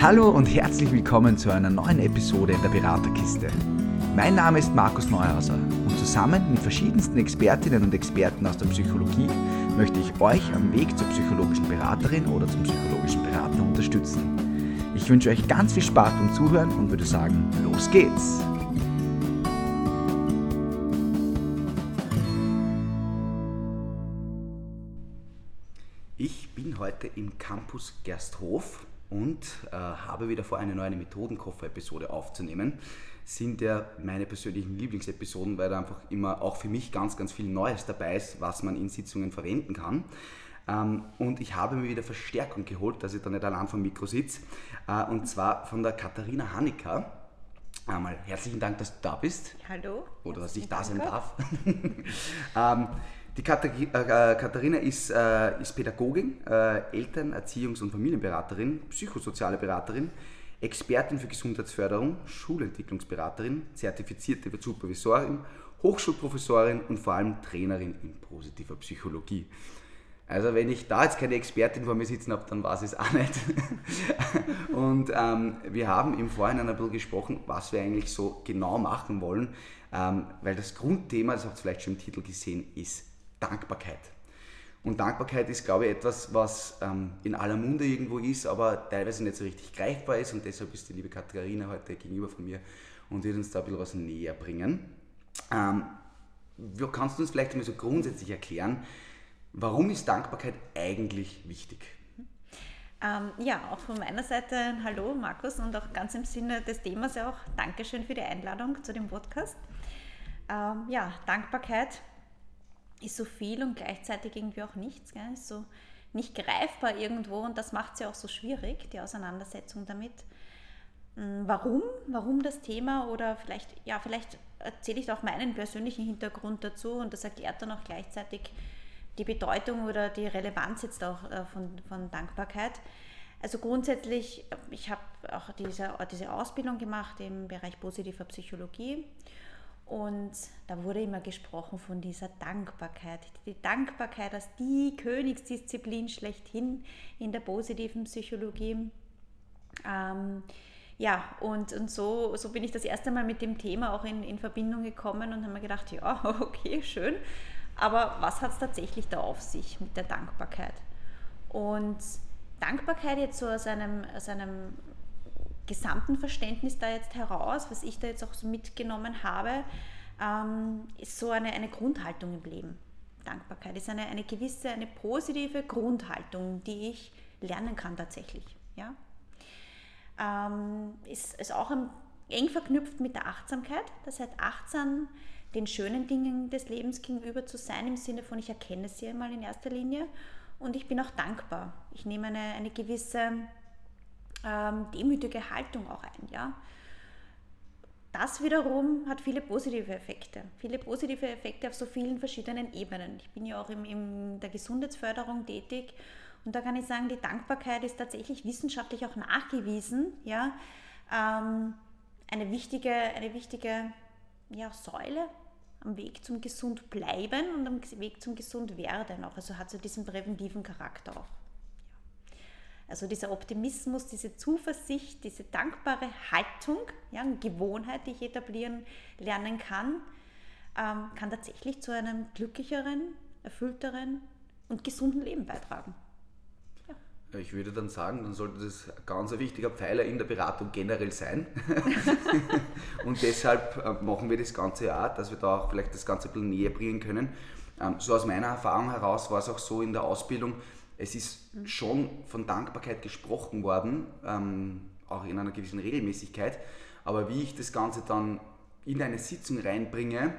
Hallo und herzlich willkommen zu einer neuen Episode in der Beraterkiste. Mein Name ist Markus Neuhauser und zusammen mit verschiedensten Expertinnen und Experten aus der Psychologie möchte ich euch am Weg zur psychologischen Beraterin oder zum psychologischen Berater unterstützen. Ich wünsche euch ganz viel Spaß beim Zuhören und würde sagen, los geht's! Ich bin heute im Campus Gersthof und äh, habe wieder vor, eine neue Methodenkoffer-Episode aufzunehmen. Sind ja meine persönlichen Lieblingsepisoden, weil da einfach immer auch für mich ganz, ganz viel Neues dabei ist, was man in Sitzungen verwenden kann. Ähm, und ich habe mir wieder Verstärkung geholt, dass ich da nicht allein vom Mikro sitze. Äh, und zwar von der Katharina Hanecker. Einmal herzlichen Dank, dass du da bist. Hallo. Oder dass ich da sein darf. ähm, die äh, Katharina ist, äh, ist Pädagogin, äh, Eltern-, Erziehungs- und Familienberaterin, psychosoziale Beraterin, Expertin für Gesundheitsförderung, Schulentwicklungsberaterin, zertifizierte Supervisorin, Hochschulprofessorin und vor allem Trainerin in positiver Psychologie. Also wenn ich da jetzt keine Expertin vor mir sitzen habe, dann weiß ich es auch nicht. und ähm, wir haben im Vorhinein ein bisschen gesprochen, was wir eigentlich so genau machen wollen, ähm, weil das Grundthema, das habt ihr vielleicht schon im Titel gesehen, ist Dankbarkeit. Und Dankbarkeit ist, glaube ich, etwas, was ähm, in aller Munde irgendwo ist, aber teilweise nicht so richtig greifbar ist. Und deshalb ist die liebe Katharina heute gegenüber von mir und wird uns da ein bisschen was näher bringen. Ähm, kannst du uns vielleicht mal so grundsätzlich erklären, warum ist Dankbarkeit eigentlich wichtig? Ähm, ja, auch von meiner Seite hallo Markus und auch ganz im Sinne des Themas ja auch Dankeschön für die Einladung zu dem Podcast. Ähm, ja, Dankbarkeit ist so viel und gleichzeitig irgendwie auch nichts. Gell? Ist so nicht greifbar irgendwo und das macht es ja auch so schwierig, die Auseinandersetzung damit. Hm, warum? Warum das Thema? Oder vielleicht, ja, vielleicht erzähle ich auch meinen persönlichen Hintergrund dazu und das erklärt dann auch gleichzeitig die Bedeutung oder die Relevanz jetzt auch äh, von, von Dankbarkeit. Also grundsätzlich, ich habe auch diese, diese Ausbildung gemacht im Bereich positiver Psychologie und da wurde immer gesprochen von dieser Dankbarkeit. Die Dankbarkeit als die Königsdisziplin schlechthin in der positiven Psychologie. Ähm, ja, und, und so, so bin ich das erste Mal mit dem Thema auch in, in Verbindung gekommen und habe mir gedacht, ja, okay, schön. Aber was hat es tatsächlich da auf sich mit der Dankbarkeit? Und Dankbarkeit jetzt so aus einem, aus einem gesamten Verständnis da jetzt heraus, was ich da jetzt auch so mitgenommen habe, ähm, ist so eine, eine Grundhaltung im Leben. Dankbarkeit ist eine, eine gewisse, eine positive Grundhaltung, die ich lernen kann tatsächlich. Ja? Ähm, ist, ist auch eng verknüpft mit der Achtsamkeit. Das heißt, achtsam den schönen Dingen des Lebens gegenüber zu sein, im Sinne von, ich erkenne sie einmal in erster Linie und ich bin auch dankbar. Ich nehme eine, eine gewisse ähm, demütige Haltung auch ein. Ja? Das wiederum hat viele positive Effekte. Viele positive Effekte auf so vielen verschiedenen Ebenen. Ich bin ja auch in, in der Gesundheitsförderung tätig und da kann ich sagen, die Dankbarkeit ist tatsächlich wissenschaftlich auch nachgewiesen. Ja? Ähm, eine wichtige, eine wichtige ja, Säule am Weg zum gesund bleiben und am Weg zum gesund werden auch. Also hat so diesen präventiven Charakter auch. Also dieser Optimismus, diese Zuversicht, diese dankbare Haltung, ja, eine Gewohnheit, die ich etablieren lernen kann, ähm, kann tatsächlich zu einem glücklicheren, erfüllteren und gesunden Leben beitragen. Ja. Ich würde dann sagen, dann sollte das ein ganz wichtiger Pfeiler in der Beratung generell sein. und deshalb äh, machen wir das Ganze ja auch, dass wir da auch vielleicht das Ganze ein bisschen näher bringen können. Ähm, so aus meiner Erfahrung heraus war es auch so in der Ausbildung, es ist schon von Dankbarkeit gesprochen worden, ähm, auch in einer gewissen Regelmäßigkeit. Aber wie ich das Ganze dann in eine Sitzung reinbringe,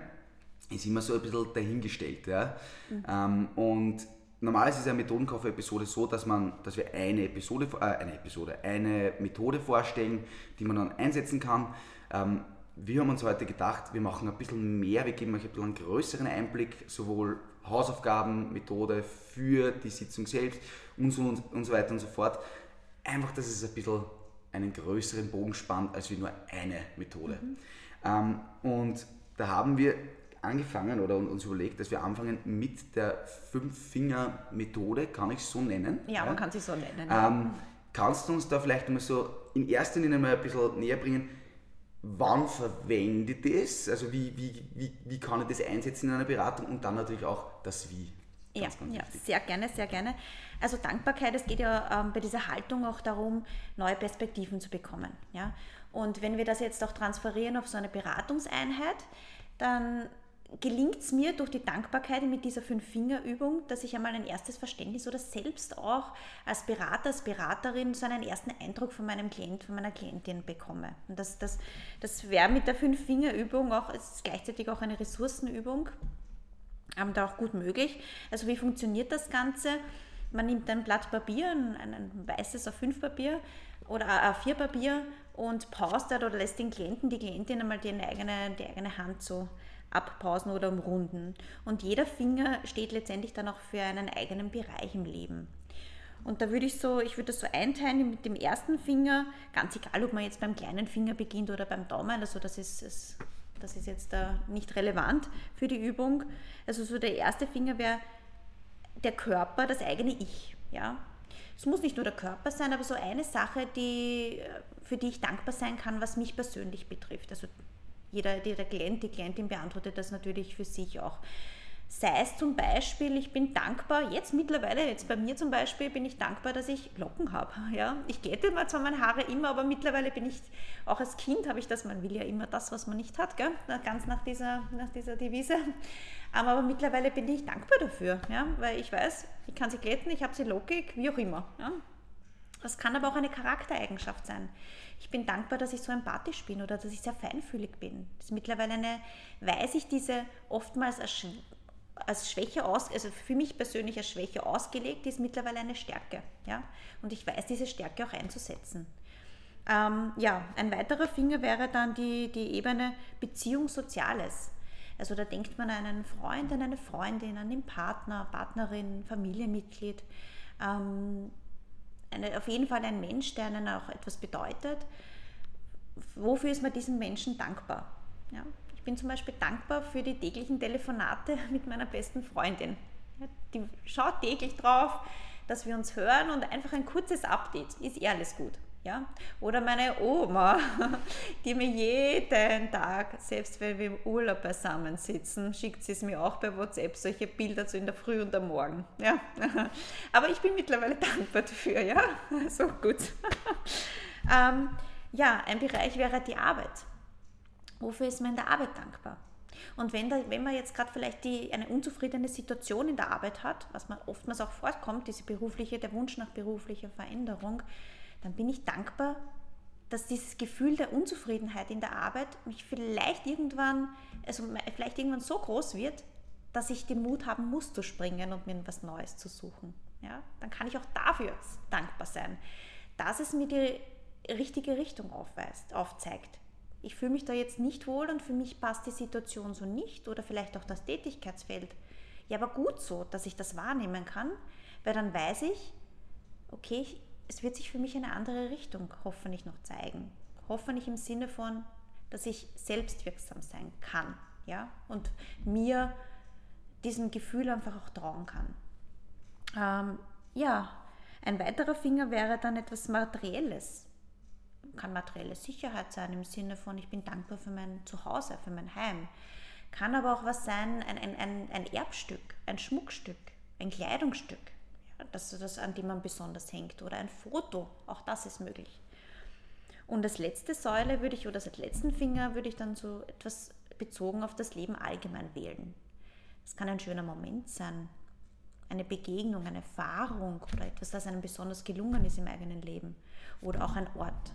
ist immer so ein bisschen dahingestellt. Ja? Mhm. Ähm, und normal ist es ja Methodenkoffer-Episode so, dass, man, dass wir eine Episode, äh, eine Episode, eine Methode vorstellen, die man dann einsetzen kann. Ähm, wir haben uns heute gedacht, wir machen ein bisschen mehr, wir geben euch ein bisschen einen größeren Einblick, sowohl Hausaufgaben, Methode für die Sitzung selbst und so, und so weiter und so fort. Einfach, dass es ein bisschen einen größeren Bogen spannt als wie nur eine Methode. Mhm. Ähm, und da haben wir angefangen oder uns überlegt, dass wir anfangen mit der Fünf-Finger-Methode, kann ich es so nennen? Ja, man kann sie so nennen. Ähm, kannst du uns da vielleicht mal so in erster Linie mal ein bisschen näher bringen, wann verwende ich das? Also wie, wie, wie, wie kann ich das einsetzen in einer Beratung und dann natürlich auch das Wie. Ganz, ja, ganz ja sehr gerne, sehr gerne. Also Dankbarkeit, es geht ja ähm, bei dieser Haltung auch darum, neue Perspektiven zu bekommen. Ja? Und wenn wir das jetzt auch transferieren auf so eine Beratungseinheit, dann gelingt es mir durch die Dankbarkeit mit dieser Fünf-Finger-Übung, dass ich einmal ein erstes Verständnis oder selbst auch als Berater, als Beraterin so einen ersten Eindruck von meinem Klient, von meiner Klientin bekomme. Und das, das, das wäre mit der Fünf-Finger-Übung auch, ist gleichzeitig auch eine Ressourcenübung, ähm, da auch gut möglich. Also wie funktioniert das Ganze? Man nimmt ein Blatt Papier, ein, ein weißes A5-Papier oder A4-Papier und paustet oder lässt den Klienten, die Klientin einmal die eigene, die eigene Hand so abpausen oder umrunden. Und jeder Finger steht letztendlich dann auch für einen eigenen Bereich im Leben. Und da würde ich so, ich würde das so einteilen mit dem ersten Finger, ganz egal, ob man jetzt beim kleinen Finger beginnt oder beim Daumen, also das ist, ist das ist jetzt da nicht relevant für die Übung. Also so der erste Finger wäre der Körper, das eigene Ich. Ja? Es muss nicht nur der Körper sein, aber so eine Sache, die, für die ich dankbar sein kann, was mich persönlich betrifft. Also jeder, jeder Klient, die Klientin beantwortet das natürlich für sich auch. Sei es zum Beispiel, ich bin dankbar, jetzt mittlerweile, jetzt bei mir zum Beispiel, bin ich dankbar, dass ich Locken habe. Ja? Ich glätte mir zwar meine Haare immer, aber mittlerweile bin ich, auch als Kind habe ich das, man will ja immer das, was man nicht hat, gell? ganz nach dieser, nach dieser Devise. Aber mittlerweile bin ich dankbar dafür, ja? weil ich weiß, ich kann sie glätten, ich habe sie lockig, wie auch immer. Ja? Das kann aber auch eine Charaktereigenschaft sein. Ich bin dankbar, dass ich so empathisch bin oder dass ich sehr feinfühlig bin. Das ist mittlerweile eine, weiß ich diese oftmals als Schwäche aus, also für mich persönlich als Schwäche ausgelegt, ist mittlerweile eine Stärke. Ja? Und ich weiß diese Stärke auch einzusetzen. Ähm, ja, ein weiterer Finger wäre dann die, die Ebene Beziehung Soziales. Also da denkt man an einen Freund, an eine Freundin, an den Partner, Partnerin, Familienmitglied. Ähm, eine, auf jeden Fall ein Mensch, der einen auch etwas bedeutet. Wofür ist man diesem Menschen dankbar? Ja? Bin zum Beispiel dankbar für die täglichen Telefonate mit meiner besten Freundin. Die schaut täglich drauf, dass wir uns hören und einfach ein kurzes Update. Ist eh alles gut. Ja? Oder meine Oma, die mir jeden Tag, selbst wenn wir im Urlaub beisammen sitzen, schickt sie es mir auch bei WhatsApp solche Bilder so in der Früh und am Morgen. Ja? Aber ich bin mittlerweile dankbar dafür. Ja? So gut. ähm, ja, ein Bereich wäre die Arbeit. Wofür ist man in der Arbeit dankbar? Und wenn, da, wenn man jetzt gerade vielleicht die, eine unzufriedene Situation in der Arbeit hat, was man oftmals auch vorkommt, diese berufliche, der Wunsch nach beruflicher Veränderung, dann bin ich dankbar, dass dieses Gefühl der Unzufriedenheit in der Arbeit mich vielleicht irgendwann, also vielleicht irgendwann so groß wird, dass ich den Mut haben muss zu springen und mir etwas Neues zu suchen. Ja? Dann kann ich auch dafür dankbar sein, dass es mir die richtige Richtung aufweist, aufzeigt ich fühle mich da jetzt nicht wohl und für mich passt die Situation so nicht oder vielleicht auch das Tätigkeitsfeld. Ja, aber gut so, dass ich das wahrnehmen kann, weil dann weiß ich, okay, es wird sich für mich eine andere Richtung hoffentlich noch zeigen. Hoffentlich im Sinne von, dass ich selbstwirksam sein kann, ja, und mir diesem Gefühl einfach auch trauen kann. Ähm, ja, ein weiterer Finger wäre dann etwas Materielles kann materielle Sicherheit sein im Sinne von, ich bin dankbar für mein Zuhause, für mein Heim. Kann aber auch was sein, ein, ein, ein, ein Erbstück, ein Schmuckstück, ein Kleidungsstück, ja, das, das, an dem man besonders hängt, oder ein Foto, auch das ist möglich. Und als letzte Säule würde ich, oder als letzten Finger würde ich dann so etwas bezogen auf das Leben allgemein wählen. Das kann ein schöner Moment sein, eine Begegnung, eine Erfahrung oder etwas, das einem besonders gelungen ist im eigenen Leben oder auch ein Ort.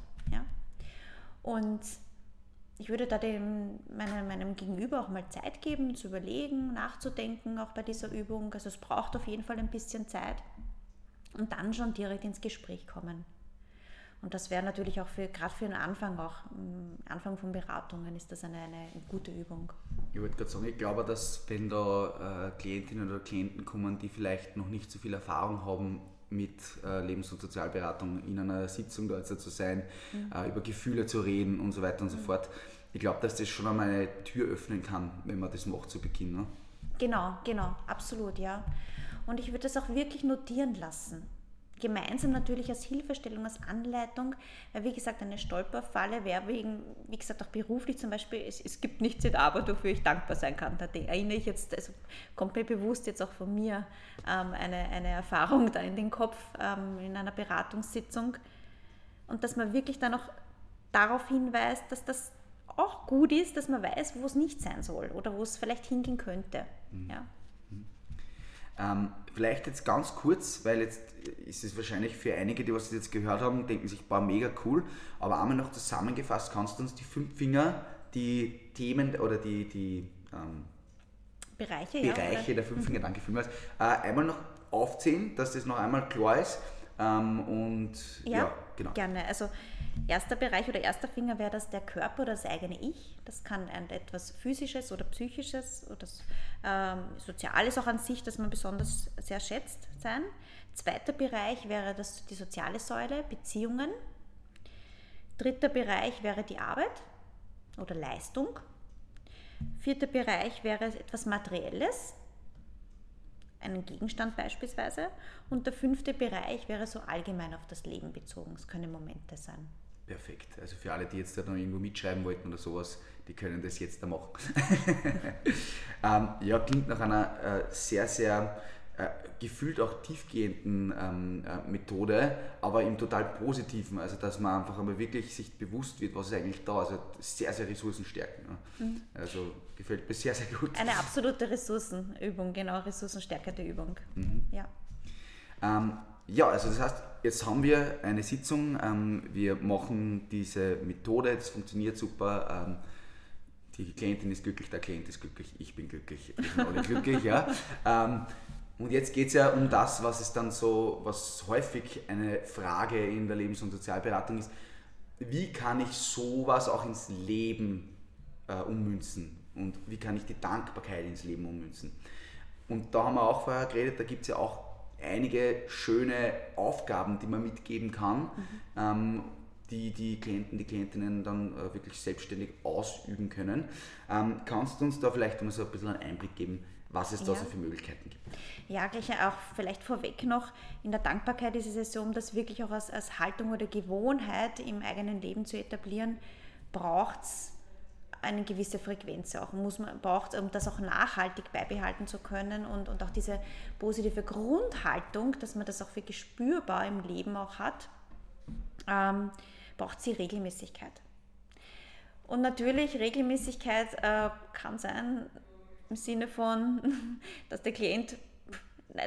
Und ich würde da dem, meinem, meinem Gegenüber auch mal Zeit geben, zu überlegen, nachzudenken, auch bei dieser Übung. Also es braucht auf jeden Fall ein bisschen Zeit und dann schon direkt ins Gespräch kommen. Und das wäre natürlich auch für, gerade für den Anfang, auch Anfang von Beratungen, ist das eine, eine gute Übung. Ich wollte gerade sagen, ich glaube, dass wenn da äh, Klientinnen oder Klienten kommen, die vielleicht noch nicht so viel Erfahrung haben mit äh, Lebens- und Sozialberatung in einer Sitzung dort zu sein, mhm. äh, über Gefühle zu reden und so weiter und so mhm. fort. Ich glaube, dass das schon einmal eine Tür öffnen kann, wenn man das macht zu Beginn. Ne? Genau, genau, absolut, ja. Und ich würde das auch wirklich notieren lassen. Gemeinsam natürlich als Hilfestellung, als Anleitung, weil wie gesagt, eine Stolperfalle wäre wegen, wie gesagt, auch beruflich zum Beispiel, es, es gibt nichts in Arbeit, wofür ich dankbar sein kann. Da erinnere ich jetzt, also kommt mir bewusst jetzt auch von mir ähm, eine, eine Erfahrung da in den Kopf ähm, in einer Beratungssitzung und dass man wirklich dann auch darauf hinweist, dass das auch gut ist, dass man weiß, wo es nicht sein soll oder wo es vielleicht hingehen könnte. Mhm. Ja. Ähm, vielleicht jetzt ganz kurz, weil jetzt ist es wahrscheinlich für einige, die was jetzt gehört haben, denken sich, boah, mega cool. Aber einmal noch zusammengefasst, kannst du uns die fünf Finger, die Themen oder die, die ähm, Bereiche, Bereiche ja, der fünf Finger, mhm. danke vielmals, äh, einmal noch aufzählen, dass das noch einmal klar ist. Ähm, und ja, ja, genau. Gerne. Also Erster Bereich oder erster Finger wäre das der Körper oder das eigene Ich. Das kann ein etwas Physisches oder Psychisches oder ähm, Soziales auch an sich, das man besonders sehr schätzt, sein. Zweiter Bereich wäre das die soziale Säule, Beziehungen. Dritter Bereich wäre die Arbeit oder Leistung. Vierter Bereich wäre etwas Materielles, einen Gegenstand beispielsweise. Und der fünfte Bereich wäre so allgemein auf das Leben bezogen. Es können Momente sein. Perfekt. Also für alle, die jetzt da noch irgendwo mitschreiben wollten oder sowas, die können das jetzt da machen. ähm, ja, klingt nach einer äh, sehr, sehr äh, gefühlt auch tiefgehenden ähm, äh, Methode, aber im total positiven. Also dass man einfach einmal wirklich sich bewusst wird, was ist eigentlich da. Also sehr, sehr ressourcenstärkend. Ne? Mhm. Also gefällt mir sehr, sehr gut. Eine absolute Ressourcenübung, genau, ressourcenstärkende Übung. Mhm. Ja. Ähm, ja, also das heißt, jetzt haben wir eine Sitzung, ähm, wir machen diese Methode, das funktioniert super. Ähm, die Klientin ist glücklich, der Klient ist glücklich, ich bin glücklich, wir sind alle glücklich. ja. Ähm, und jetzt geht es ja um das, was es dann so, was häufig eine Frage in der Lebens- und Sozialberatung ist. Wie kann ich sowas auch ins Leben äh, ummünzen? Und wie kann ich die Dankbarkeit ins Leben ummünzen? Und da haben wir auch vorher geredet, da gibt es ja auch einige schöne Aufgaben, die man mitgeben kann, mhm. ähm, die die Klienten, die Klientinnen dann äh, wirklich selbstständig ausüben können. Ähm, kannst du uns da vielleicht mal so ein bisschen einen Einblick geben, was es ja. da so für Möglichkeiten gibt? Ja, gleich auch vielleicht vorweg noch, in der Dankbarkeit ist es ja so, um das wirklich auch als, als Haltung oder Gewohnheit im eigenen Leben zu etablieren, braucht es eine gewisse Frequenz auch muss man braucht, um das auch nachhaltig beibehalten zu können und, und auch diese positive Grundhaltung, dass man das auch wirklich spürbar im Leben auch hat, ähm, braucht sie Regelmäßigkeit. Und natürlich, Regelmäßigkeit äh, kann sein im Sinne von, dass der Klient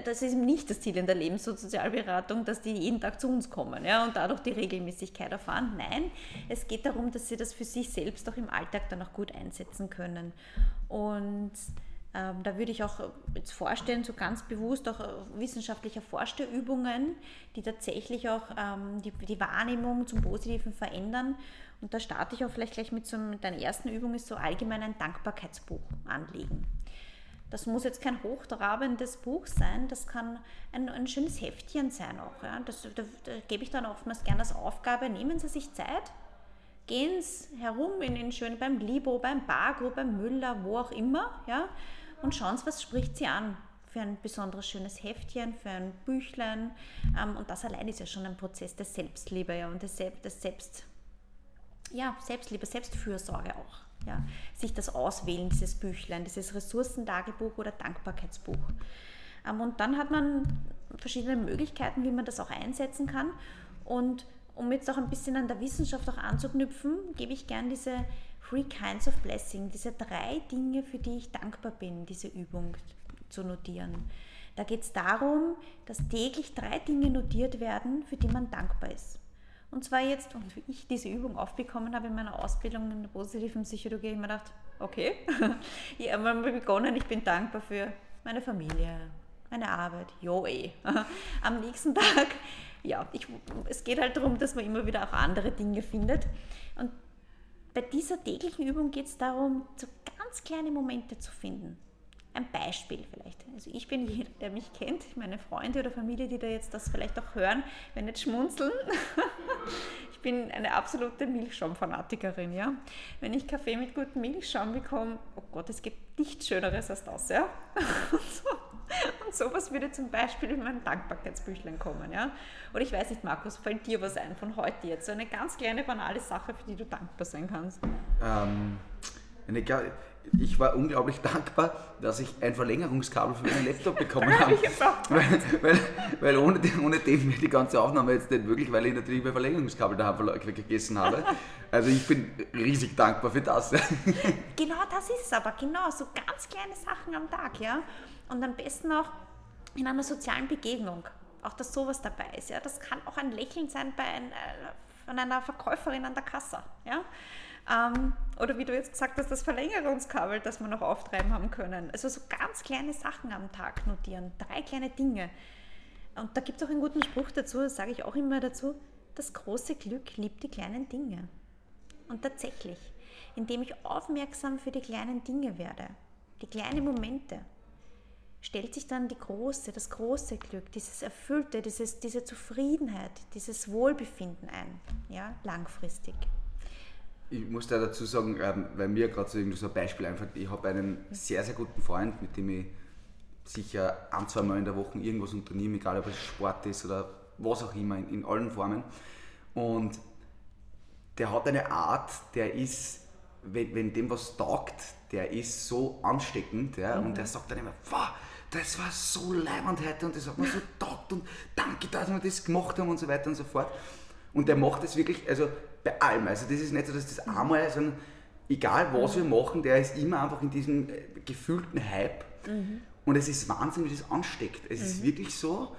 das ist nicht das Ziel in der Lebens- und Sozialberatung, dass die jeden Tag zu uns kommen ja, und dadurch die Regelmäßigkeit erfahren. Nein, es geht darum, dass sie das für sich selbst auch im Alltag dann auch gut einsetzen können. Und ähm, da würde ich auch jetzt vorstellen, so ganz bewusst auch äh, wissenschaftlich erforschte Übungen, die tatsächlich auch ähm, die, die Wahrnehmung zum Positiven verändern. Und da starte ich auch vielleicht gleich mit so mit ersten Übung, ist so allgemein ein Dankbarkeitsbuch anlegen. Das muss jetzt kein hochtrabendes Buch sein, das kann ein, ein schönes Heftchen sein auch. Ja. Das, da, da gebe ich dann oftmals gerne als Aufgabe, nehmen Sie sich Zeit, gehen Sie herum in den schönen, beim Libo, beim Bargo, beim Müller, wo auch immer, ja, und schauen Sie, was spricht Sie an für ein besonderes schönes Heftchen, für ein Büchlein. Ähm, und das allein ist ja schon ein Prozess der Selbstliebe ja, und des, des Selbst, ja, Selbstliebe, Selbstfürsorge auch ja, sich das auswählen, dieses Büchlein, dieses Ressourcentagebuch oder Dankbarkeitsbuch. Ähm, und dann hat man verschiedene Möglichkeiten, wie man das auch einsetzen kann. Und um jetzt auch ein bisschen an der Wissenschaft auch anzuknüpfen, gebe ich gern diese Three Kinds of Blessing, diese drei Dinge, für die ich dankbar bin, diese Übung zu notieren. Da geht es darum, dass täglich drei Dinge notiert werden, für die man dankbar ist. Und zwar jetzt, und wie ich diese Übung aufbekommen habe in meiner Ausbildung in der positiven Psychologie, ich mir gedacht, okay, ich habe begonnen, ich bin dankbar für meine Familie, meine Arbeit, jo eh. Am nächsten Tag, ja, ich, es geht halt darum, dass man immer wieder auch andere Dinge findet. Und bei dieser täglichen Übung geht es darum, so ganz kleine Momente zu finden. Ein Beispiel vielleicht. Also ich bin jeder, der mich kennt, meine Freunde oder Familie, die da jetzt das vielleicht auch hören, wenn nicht schmunzeln. ich bin eine absolute Milchschaumfanatikerin, ja. Wenn ich Kaffee mit gutem Milchschaum bekomme, oh Gott, es gibt nichts Schöneres als das, ja. Und, so. Und sowas würde zum Beispiel in mein Dankbarkeitsbüchlein kommen. Ja? Oder ich weiß nicht, Markus, fällt dir was ein von heute jetzt? So eine ganz kleine, banale Sache, für die du dankbar sein kannst. Ähm, eine, ich war unglaublich dankbar, dass ich ein Verlängerungskabel für meinen Laptop bekommen habe. weil, weil, weil ohne, ohne dem wäre die ganze Aufnahme jetzt nicht möglich, weil ich natürlich mein Verlängerungskabel daheim vergessen habe. Also ich bin riesig dankbar für das. genau das ist es aber, genau, so ganz kleine Sachen am Tag, ja. Und am besten auch in einer sozialen Begegnung, auch dass sowas dabei ist, ja. Das kann auch ein Lächeln sein bei ein, äh, von einer Verkäuferin an der Kasse, ja. Ähm, oder wie du jetzt gesagt hast, das Verlängerungskabel, das wir noch auftreiben haben können. Also so ganz kleine Sachen am Tag notieren, drei kleine Dinge. Und da gibt es auch einen guten Spruch dazu, das sage ich auch immer dazu, das große Glück liebt die kleinen Dinge. Und tatsächlich, indem ich aufmerksam für die kleinen Dinge werde, die kleinen Momente, stellt sich dann die große, das große Glück, dieses Erfüllte, dieses, diese Zufriedenheit, dieses Wohlbefinden ein, ja, langfristig ich muss da dazu sagen, ähm, weil mir gerade so, so ein Beispiel einfach, ich habe einen sehr, sehr guten Freund, mit dem ich sicher ein, zwei Mal in der Woche irgendwas unternehme, egal ob es Sport ist oder was auch immer, in, in allen Formen. Und der hat eine Art, der ist, wenn, wenn dem was taugt, der ist so ansteckend ja, mhm. und der sagt dann immer, wow, das war so leibend heute und das hat mir so taugt und danke, dass wir das gemacht haben und so weiter und so fort. Und der macht das wirklich, also bei allem. Also das ist nicht so, dass das einmal, sondern egal was wir machen, der ist immer einfach in diesem äh, gefühlten Hype. Mhm. Und es ist Wahnsinn, wie das ansteckt. Es mhm. ist wirklich so,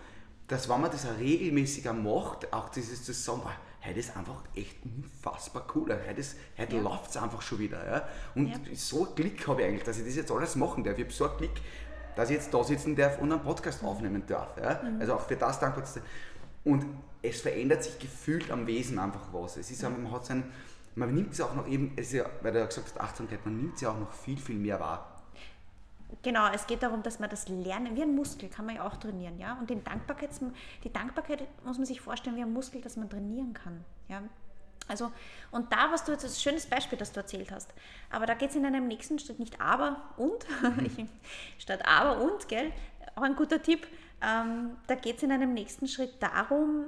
dass wenn man das auch regelmäßiger macht, auch dieses zu sagen, heute ist einfach echt unfassbar cool. Heute, heute ja. läuft es einfach schon wieder. Ja? Und ja. so Glück habe ich eigentlich, dass ich das jetzt alles machen darf. Ich habe so ein Glück, dass ich jetzt da sitzen darf und einen Podcast mhm. aufnehmen darf. Ja? Mhm. Also auch für das dankbar zu sein. Und es verändert sich gefühlt am Wesen einfach was. Es ist, man hat sein, man nimmt es auch noch eben, es ist ja, weil du ja gesagt hast, Achtsamkeit, man nimmt sie auch noch viel, viel mehr wahr. Genau, es geht darum, dass man das lernen, wie ein Muskel kann man ja auch trainieren, ja. Und den Dankbarkeits, die Dankbarkeit muss man sich vorstellen wie ein Muskel, das man trainieren kann, ja. Also, und da, was du jetzt, das ist ein schönes Beispiel, das du erzählt hast, aber da geht es in einem nächsten Schritt nicht aber und, statt aber und, gell, auch ein guter Tipp, ähm, da geht es in einem nächsten Schritt darum,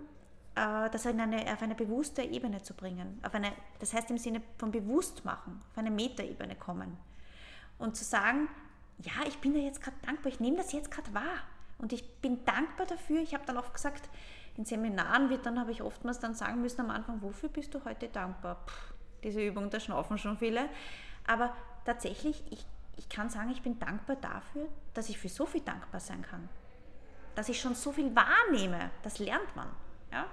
äh, das in eine, auf eine bewusste Ebene zu bringen. Auf eine, das heißt im Sinne von Bewusstmachen, auf eine Metaebene kommen. Und zu sagen, ja, ich bin da jetzt gerade dankbar, ich nehme das jetzt gerade wahr. Und ich bin dankbar dafür. Ich habe dann oft gesagt, in Seminaren wird dann, habe ich oftmals dann sagen müssen am Anfang, wofür bist du heute dankbar? Puh, diese Übung, da schnaufen schon viele. Aber tatsächlich, ich, ich kann sagen, ich bin dankbar dafür, dass ich für so viel dankbar sein kann dass ich schon so viel wahrnehme, das lernt man. Ja?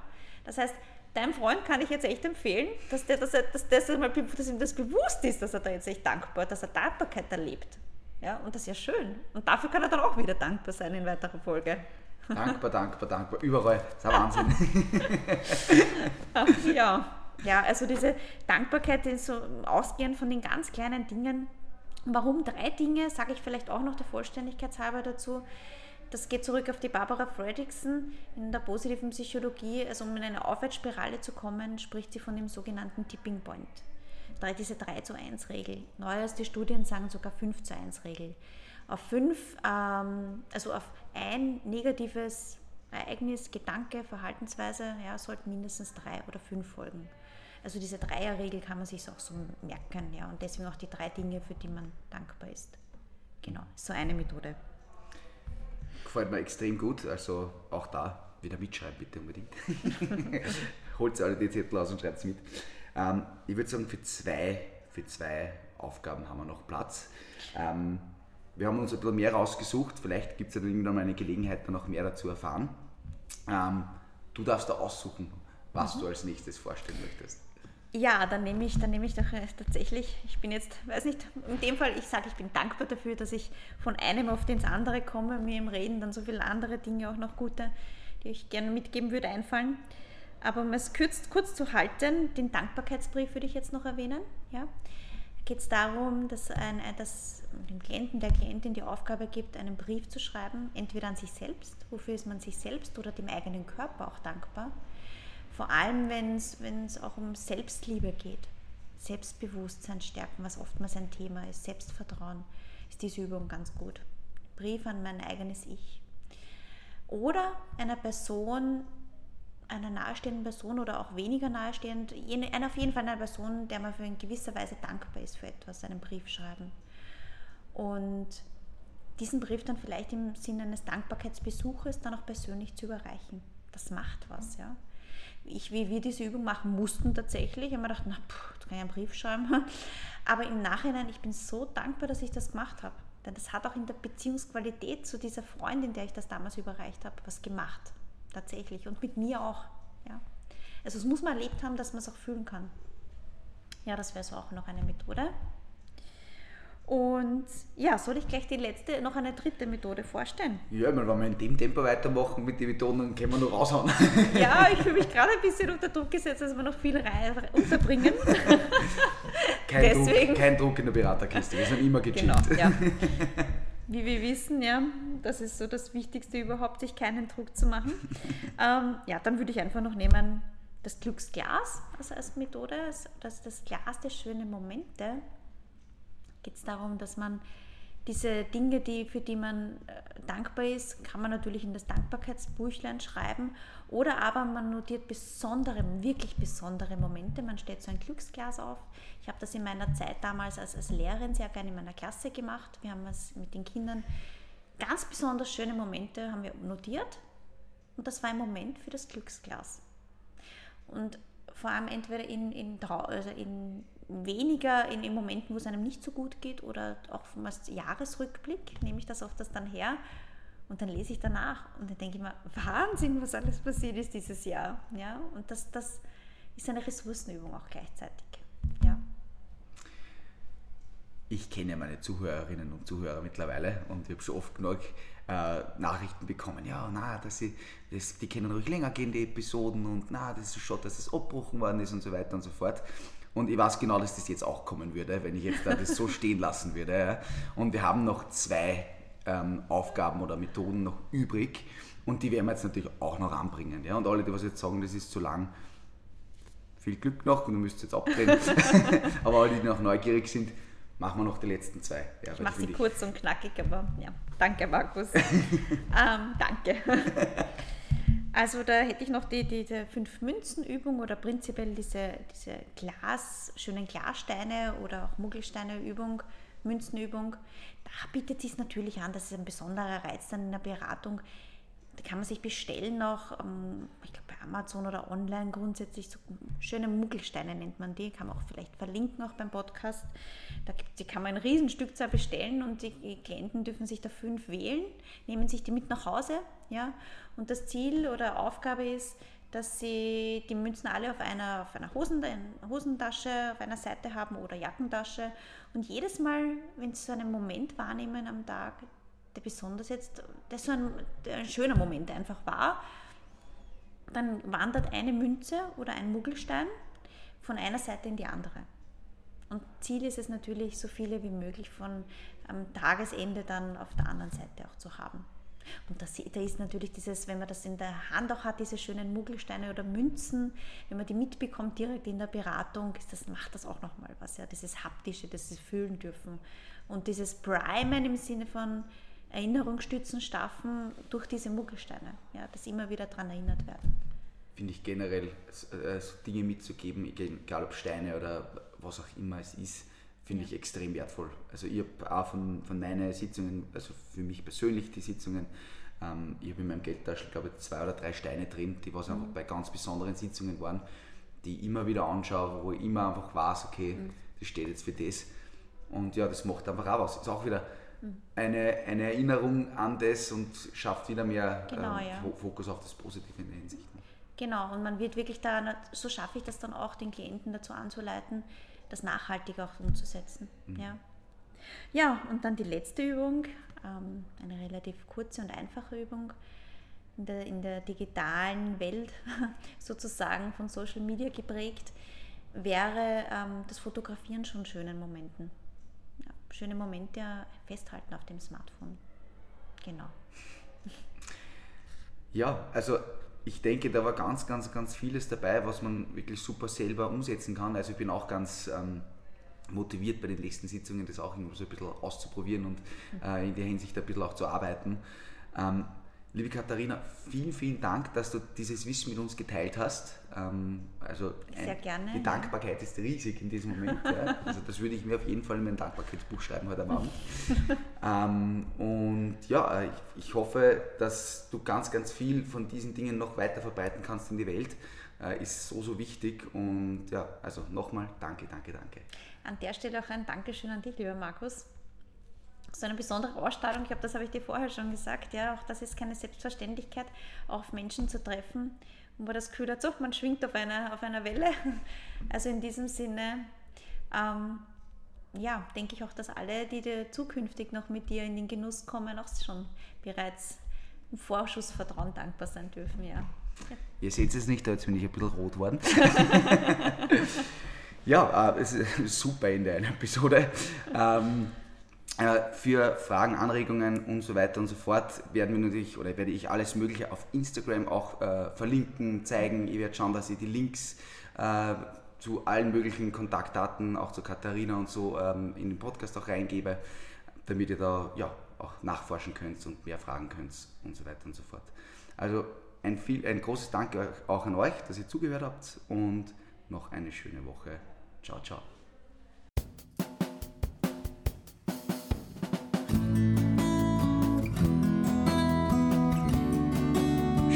Das heißt, deinem Freund kann ich jetzt echt empfehlen, dass, der, dass, er, dass, dass, er mal, dass ihm das bewusst ist, dass er da jetzt echt dankbar, dass er Dankbarkeit erlebt. Ja, und das ist ja schön. Und dafür kann er dann auch wieder dankbar sein in weiterer Folge. Dankbar, dankbar, dankbar. Überall. Das ist ein Wahnsinn. ja. ja, also diese Dankbarkeit ist so ausgehend von den ganz kleinen Dingen. Warum drei Dinge, sage ich vielleicht auch noch der Vollständigkeit halber dazu das geht zurück auf die Barbara Fredrickson in der positiven Psychologie. Also um in eine Aufwärtsspirale zu kommen, spricht sie von dem sogenannten Tipping Point. Diese 3 zu 1 Regel. Neueste Studien sagen sogar 5 zu 1 Regel. Auf fünf, ähm, also auf ein negatives Ereignis, Gedanke, Verhaltensweise, ja, sollten mindestens drei oder fünf folgen. Also diese Dreierregel kann man sich auch so merken, ja, und deswegen auch die drei Dinge, für die man dankbar ist. Genau, so eine Methode gefällt mir extrem gut. Also auch da wieder mitschreiben, bitte unbedingt. Holt alle die Zettel aus und schreibt es mit. Ähm, ich würde sagen, für zwei, für zwei Aufgaben haben wir noch Platz. Ähm, wir haben uns ein bisschen mehr rausgesucht. Vielleicht gibt es ja dann irgendwann mal eine Gelegenheit, da noch mehr dazu erfahren. Ähm, du darfst da aussuchen, was mhm. du als nächstes vorstellen möchtest. Ja, dann nehme ich, dann nehme ich doch äh, tatsächlich, ich bin jetzt, weiß nicht, in dem Fall, ich sage, ich bin dankbar dafür, dass ich von einem auf ins andere komme, mir im Reden dann so viele andere Dinge auch noch gute, die ich gerne mitgeben würde, einfallen. Aber um es kurz, kurz zu halten, den Dankbarkeitsbrief würde ich jetzt noch erwähnen. Ja. Geht es darum, dass, ein, dass dem Klienten, der Klientin die Aufgabe gibt, einen Brief zu schreiben, entweder an sich selbst, wofür ist man sich selbst oder dem eigenen Körper auch dankbar vor allem, wenn es auch um Selbstliebe geht, Selbstbewusstsein stärken, was oftmals ein Thema ist, Selbstvertrauen, ist diese Übung ganz gut. Brief an mein eigenes Ich. oder einer Person, einer nahestehenden Person oder auch weniger nahestehend, auf jeden Fall einer Person, der man für in gewisser Weise dankbar ist für etwas, einen Brief schreiben. Und diesen Brief dann vielleicht im Sinne eines Dankbarkeitsbesuches dann auch persönlich zu überreichen. Das macht was, ja. Ich, wie wir diese Übung machen mussten tatsächlich, ich habe mir gedacht, na, pff, jetzt kann ich einen Brief schreiben. Aber im Nachhinein, ich bin so dankbar, dass ich das gemacht habe. Denn das hat auch in der Beziehungsqualität zu dieser Freundin, der ich das damals überreicht habe, was gemacht. Tatsächlich. Und mit mir auch. Ja. Also es muss man erlebt haben, dass man es auch fühlen kann. Ja, das wäre so auch noch eine Methode. Und ja, soll ich gleich die letzte, noch eine dritte Methode vorstellen? Ja, wenn wir in dem Tempo weitermachen mit den Methoden, dann können wir noch raushauen. Ja, ich fühle mich gerade ein bisschen unter Druck gesetzt, dass wir noch viel unterbringen. Kein, Deswegen, Druck, kein Druck in der Beraterkiste, wir sind immer gechillt. Genau, ja. Wie wir wissen, ja, das ist so das Wichtigste überhaupt, sich keinen Druck zu machen. ähm, ja, dann würde ich einfach noch nehmen das Glücksglas also als Methode, das das Glas der schönen Momente geht es darum, dass man diese Dinge, die, für die man äh, dankbar ist, kann man natürlich in das Dankbarkeitsbüchlein schreiben oder aber man notiert besondere, wirklich besondere Momente. Man stellt so ein Glücksglas auf. Ich habe das in meiner Zeit damals als, als Lehrerin sehr gerne in meiner Klasse gemacht. Wir haben es mit den Kindern ganz besonders schöne Momente haben wir notiert und das war ein Moment für das Glücksglas. Und vor allem entweder in, in, also in weniger in, in Momenten, wo es einem nicht so gut geht oder auch als Jahresrückblick, nehme ich das oft das dann her und dann lese ich danach und dann denke ich mir, Wahnsinn, was alles passiert ist dieses Jahr. Ja? Und das, das ist eine Ressourcenübung auch gleichzeitig. Ja. Ich kenne meine Zuhörerinnen und Zuhörer mittlerweile und ich habe schon oft genug äh, Nachrichten bekommen, ja, na, dass sie, das, die können ruhig länger gehen, die Episoden und na, das ist schon, dass es abbruchen worden ist und so weiter und so fort. Und ich weiß genau, dass das jetzt auch kommen würde, wenn ich jetzt da das so stehen lassen würde. Und wir haben noch zwei ähm, Aufgaben oder Methoden noch übrig und die werden wir jetzt natürlich auch noch anbringen. Ja. Und alle, die was jetzt sagen, das ist zu lang, viel Glück noch und du müsst jetzt abdrehen. aber alle, die noch neugierig sind, machen wir noch die letzten zwei. Ja, ich mache sie kurz und knackig, aber ja, danke Markus. ähm, danke. Also da hätte ich noch die, diese fünf Münzen-Übung oder prinzipiell diese, diese Glas, schönen Glassteine oder auch Muggelsteine-Übung, Münzenübung. Da bietet es sich natürlich an, das ist ein besonderer Reiz dann in der Beratung. Da kann man sich bestellen noch, ähm, ich glaube Amazon oder online grundsätzlich, so schöne Muggelsteine nennt man die, kann man auch vielleicht verlinken auch beim Podcast. Da die kann man ein Riesenstückzahl bestellen und die Klienten dürfen sich da fünf wählen, nehmen sich die mit nach Hause ja? Und das Ziel oder Aufgabe ist, dass sie die Münzen alle auf einer, auf einer Hosentasche auf einer Seite haben oder Jackentasche. Und jedes Mal, wenn sie so einen Moment wahrnehmen am Tag, der besonders jetzt, der so ein, ein schöner Moment einfach war, dann wandert eine Münze oder ein Muggelstein von einer Seite in die andere. Und Ziel ist es natürlich, so viele wie möglich von am Tagesende dann auf der anderen Seite auch zu haben. Und das, da ist natürlich dieses, wenn man das in der Hand auch hat, diese schönen Muggelsteine oder Münzen, wenn man die mitbekommt direkt in der Beratung, ist das, macht das auch nochmal was, ja, dieses haptische, sie fühlen dürfen. Und dieses Primen im Sinne von Erinnerungsstützen schaffen durch diese Muggelsteine, ja, dass immer wieder daran erinnert werden. Finde ich generell, äh, so Dinge mitzugeben, egal ob Steine oder was auch immer es ist, finde ich extrem wertvoll. Also ich habe auch von, von meinen Sitzungen, also für mich persönlich die Sitzungen, ähm, ich habe in meinem Geldtaschel, glaube ich, zwei oder drei Steine drin, die was mhm. einfach bei ganz besonderen Sitzungen waren, die ich immer wieder anschaue, wo ich immer einfach weiß, okay, mhm. das steht jetzt für das. Und ja, das macht einfach auch was. Ist auch wieder. Eine, eine Erinnerung an das und schafft wieder mehr genau, ähm, ja. Fokus auf das Positive in der Hinsicht. Genau, und man wird wirklich da, so schaffe ich das dann auch, den Klienten dazu anzuleiten, das nachhaltig auch umzusetzen. Mhm. Ja. ja, und dann die letzte Übung, ähm, eine relativ kurze und einfache Übung. In der, in der digitalen Welt sozusagen von Social Media geprägt, wäre ähm, das Fotografieren schon schönen Momenten. Schöne Momente festhalten auf dem Smartphone. Genau. Ja, also ich denke, da war ganz, ganz, ganz vieles dabei, was man wirklich super selber umsetzen kann. Also ich bin auch ganz ähm, motiviert bei den nächsten Sitzungen, das auch so ein bisschen auszuprobieren und äh, in der Hinsicht ein bisschen auch zu arbeiten. Ähm, Liebe Katharina, vielen, vielen Dank, dass du dieses Wissen mit uns geteilt hast. Ähm, also Sehr gerne. Die Dankbarkeit ist riesig in diesem Moment. ja. Also das würde ich mir auf jeden Fall in mein Dankbarkeitsbuch schreiben heute Abend. ähm, und ja, ich, ich, hoffe, dass du ganz, ganz viel von diesen Dingen noch weiter verbreiten kannst in die Welt. Äh, ist so, so wichtig. Und ja, also nochmal danke, danke, danke. An der Stelle auch ein Dankeschön an dich, lieber Markus so eine besondere Ausstrahlung. Ich glaube, das habe ich dir vorher schon gesagt. Ja, auch das ist keine Selbstverständlichkeit, auf Menschen zu treffen, wo man das Gefühl hat, so, man schwingt auf einer, auf einer Welle. Also in diesem Sinne, ähm, ja, denke ich auch, dass alle, die dir zukünftig noch mit dir in den Genuss kommen, auch schon bereits im Vorschussvertrauen dankbar sein dürfen. Ja. ja. Ihr seht es nicht, jetzt bin ich ein bisschen rot geworden. ja, äh, es ist super in der Episode. Ähm, äh, für Fragen, Anregungen und so weiter und so fort werden wir natürlich oder werde ich alles Mögliche auf Instagram auch äh, verlinken, zeigen. Ich werde schauen, dass ich die Links äh, zu allen möglichen Kontaktdaten, auch zu Katharina und so, ähm, in den Podcast auch reingebe, damit ihr da ja, auch nachforschen könnt und mehr fragen könnt und so weiter und so fort. Also ein, viel, ein großes Danke auch an euch, dass ihr zugehört habt und noch eine schöne Woche. Ciao, ciao.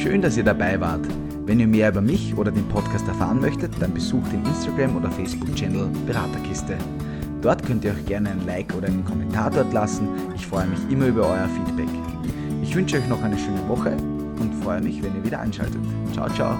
Schön, dass ihr dabei wart. Wenn ihr mehr über mich oder den Podcast erfahren möchtet, dann besucht den Instagram- oder Facebook-Channel Beraterkiste. Dort könnt ihr euch gerne ein Like oder einen Kommentar dort lassen. Ich freue mich immer über euer Feedback. Ich wünsche euch noch eine schöne Woche und freue mich, wenn ihr wieder einschaltet. Ciao, ciao.